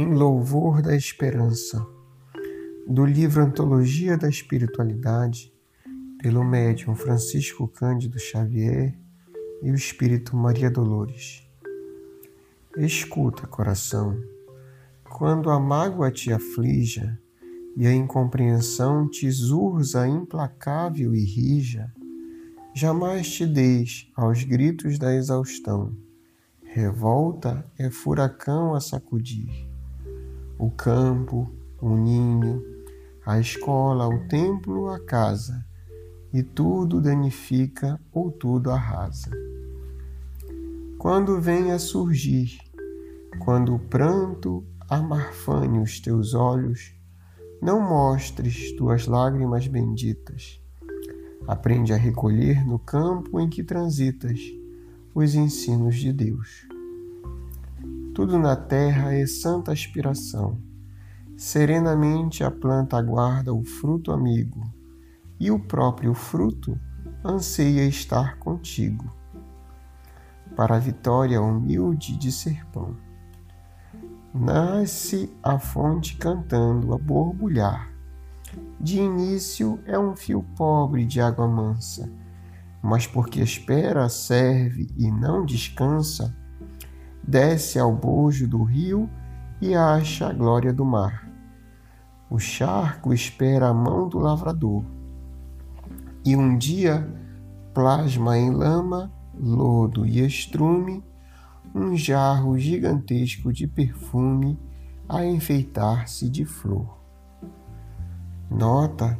Em Louvor da Esperança, do livro Antologia da Espiritualidade, pelo médium Francisco Cândido Xavier e o Espírito Maria Dolores. Escuta, coração, quando a mágoa te aflija e a incompreensão te zurza implacável e rija, jamais te deis aos gritos da exaustão. Revolta é furacão a sacudir o campo, o ninho, a escola, o templo, a casa, e tudo danifica ou tudo arrasa. Quando vem a surgir, quando o pranto amarfane os teus olhos, não mostres tuas lágrimas benditas. Aprende a recolher no campo em que transitas os ensinos de Deus. Tudo na terra é santa aspiração. Serenamente a planta aguarda o fruto amigo, e o próprio fruto anseia estar contigo. Para a vitória humilde de ser pão. Nasce a fonte cantando a borbulhar. De início é um fio pobre de água mansa, mas porque espera, serve e não descansa, desce ao bojo do rio e acha a glória do mar. O charco espera a mão do lavrador. E um dia plasma em lama, lodo e estrume um jarro gigantesco de perfume a enfeitar-se de flor. Nota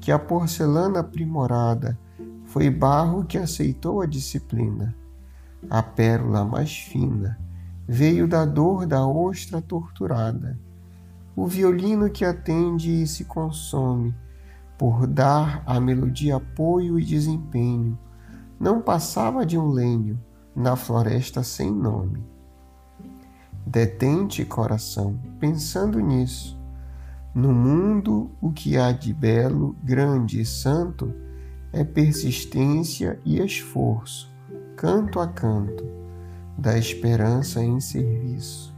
que a porcelana aprimorada foi barro que aceitou a disciplina a pérola mais fina veio da dor da ostra torturada. O violino que atende e se consome, por dar à melodia apoio e desempenho, não passava de um lenho na floresta sem nome. Detente, coração, pensando nisso. No mundo, o que há de belo, grande e santo é persistência e esforço canto a canto, da esperança em serviço.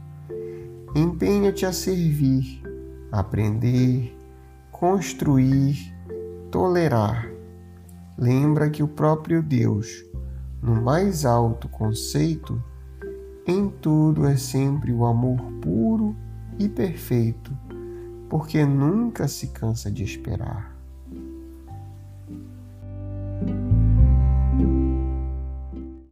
Empenha-te a servir, aprender, construir, tolerar. Lembra que o próprio Deus, no mais alto conceito, em tudo é sempre o amor puro e perfeito, porque nunca se cansa de esperar.